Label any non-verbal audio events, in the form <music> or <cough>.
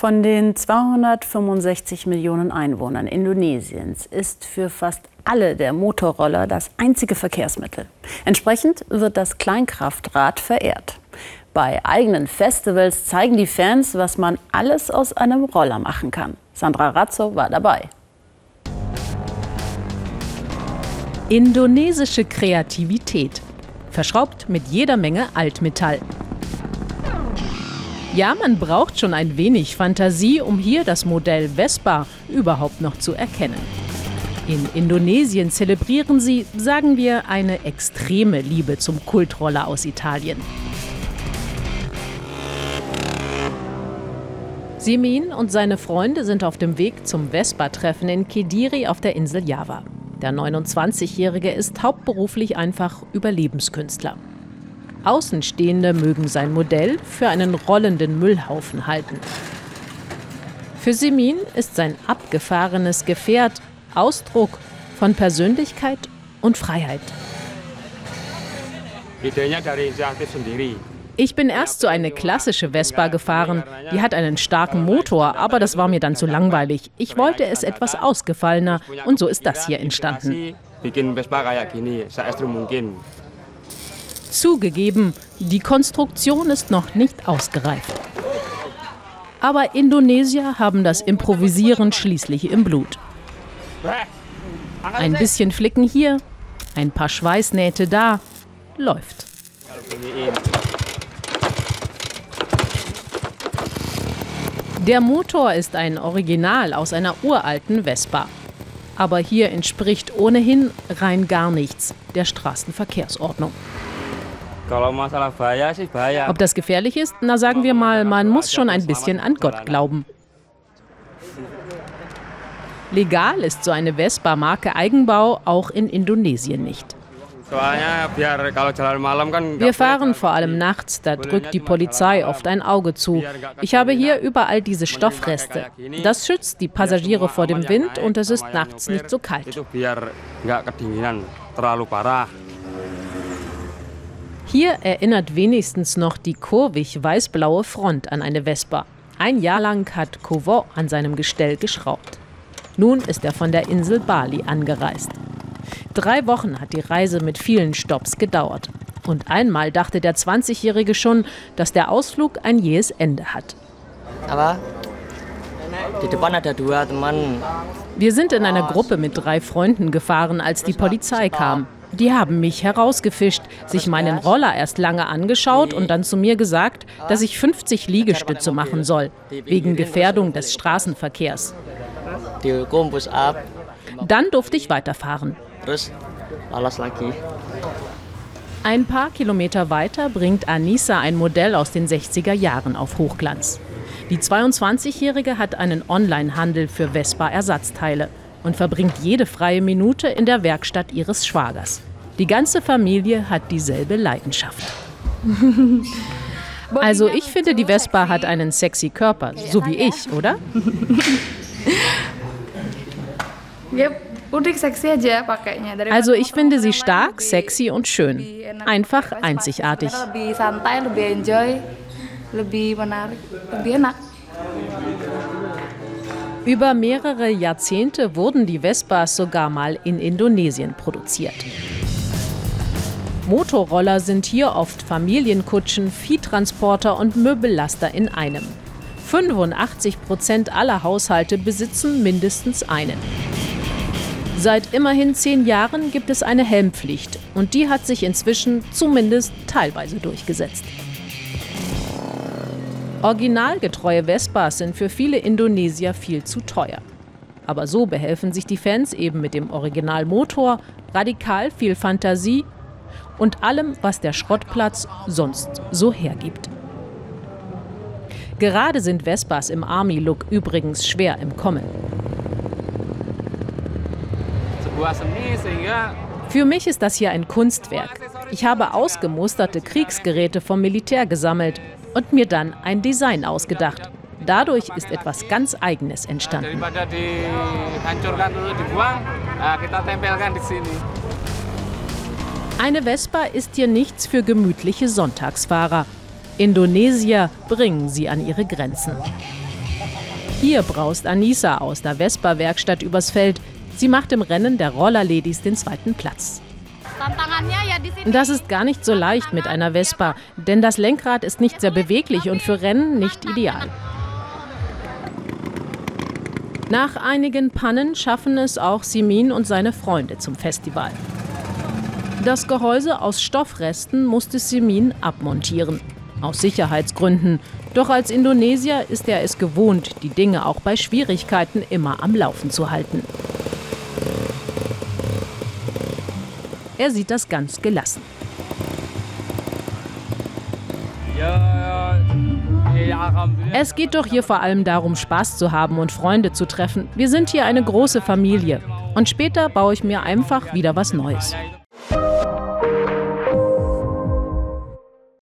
Von den 265 Millionen Einwohnern Indonesiens ist für fast alle der Motorroller das einzige Verkehrsmittel. Entsprechend wird das Kleinkraftrad verehrt. Bei eigenen Festivals zeigen die Fans, was man alles aus einem Roller machen kann. Sandra Razzo war dabei. Indonesische Kreativität. Verschraubt mit jeder Menge Altmetall. Ja, man braucht schon ein wenig Fantasie, um hier das Modell Vespa überhaupt noch zu erkennen. In Indonesien zelebrieren sie, sagen wir, eine extreme Liebe zum Kultroller aus Italien. Simin und seine Freunde sind auf dem Weg zum Vespa-Treffen in Kediri auf der Insel Java. Der 29-Jährige ist hauptberuflich einfach Überlebenskünstler. Außenstehende mögen sein Modell für einen rollenden Müllhaufen halten. Für Simin ist sein abgefahrenes Gefährt Ausdruck von Persönlichkeit und Freiheit. Ich bin erst so eine klassische Vespa gefahren. Die hat einen starken Motor, aber das war mir dann zu langweilig. Ich wollte es etwas ausgefallener und so ist das hier entstanden. Zugegeben, die Konstruktion ist noch nicht ausgereift. Aber Indonesier haben das Improvisieren schließlich im Blut. Ein bisschen Flicken hier, ein paar Schweißnähte da, läuft. Der Motor ist ein Original aus einer uralten Vespa. Aber hier entspricht ohnehin rein gar nichts der Straßenverkehrsordnung. Ob das gefährlich ist? Na sagen wir mal, man muss schon ein bisschen an Gott glauben. Legal ist so eine Vespa-Marke Eigenbau auch in Indonesien nicht. Wir fahren vor allem nachts, da drückt die Polizei oft ein Auge zu. Ich habe hier überall diese Stoffreste. Das schützt die Passagiere vor dem Wind und es ist nachts nicht so kalt. Hier erinnert wenigstens noch die kurvig weißblaue Front an eine Vespa. Ein Jahr lang hat Kovo an seinem Gestell geschraubt. Nun ist er von der Insel Bali angereist. Drei Wochen hat die Reise mit vielen Stopps gedauert. Und einmal dachte der 20-Jährige schon, dass der Ausflug ein jähes Ende hat. Wir sind in einer Gruppe mit drei Freunden gefahren, als die Polizei kam. Die haben mich herausgefischt, sich meinen Roller erst lange angeschaut und dann zu mir gesagt, dass ich 50 Liegestütze machen soll, wegen Gefährdung des Straßenverkehrs. Dann durfte ich weiterfahren. Ein paar Kilometer weiter bringt Anissa ein Modell aus den 60er Jahren auf Hochglanz. Die 22-Jährige hat einen Online-Handel für Vespa-Ersatzteile und verbringt jede freie Minute in der Werkstatt ihres Schwagers. Die ganze Familie hat dieselbe Leidenschaft. <laughs> Also ich finde, die Vespa hat einen sexy Körper, so wie ich, oder? <laughs> Also ich finde sie stark, sexy und schön. Einfach einzigartig. Über mehrere Jahrzehnte wurden die Vespas sogar mal in Indonesien produziert. Motorroller sind hier oft Familienkutschen, Viehtransporter und Möbellaster in einem. 85 Prozent aller Haushalte besitzen mindestens einen. Seit immerhin zehn Jahren gibt es eine Helmpflicht und die hat sich inzwischen zumindest teilweise durchgesetzt. Originalgetreue Vespas sind für viele Indonesier viel zu teuer. Aber so behelfen sich die Fans eben mit dem Originalmotor, radikal viel Fantasie und allem, was der Schrottplatz sonst so hergibt. Gerade sind Vespas im Army-Look übrigens schwer im Kommen. Für mich ist das hier ein Kunstwerk. Ich habe ausgemusterte Kriegsgeräte vom Militär gesammelt und mir dann ein Design ausgedacht. Dadurch ist etwas ganz Eigenes entstanden. Eine Vespa ist hier nichts für gemütliche Sonntagsfahrer. Indonesier bringen sie an ihre Grenzen. Hier braust Anissa aus der Vespa-Werkstatt übers Feld. Sie macht im Rennen der Rollerladies den zweiten Platz. Das ist gar nicht so leicht mit einer Vespa, denn das Lenkrad ist nicht sehr beweglich und für Rennen nicht ideal. Nach einigen Pannen schaffen es auch Simin und seine Freunde zum Festival. Das Gehäuse aus Stoffresten musste Simin abmontieren. Aus Sicherheitsgründen. Doch als Indonesier ist er es gewohnt, die Dinge auch bei Schwierigkeiten immer am Laufen zu halten. Er sieht das ganz gelassen. Es geht doch hier vor allem darum, Spaß zu haben und Freunde zu treffen. Wir sind hier eine große Familie. Und später baue ich mir einfach wieder was Neues.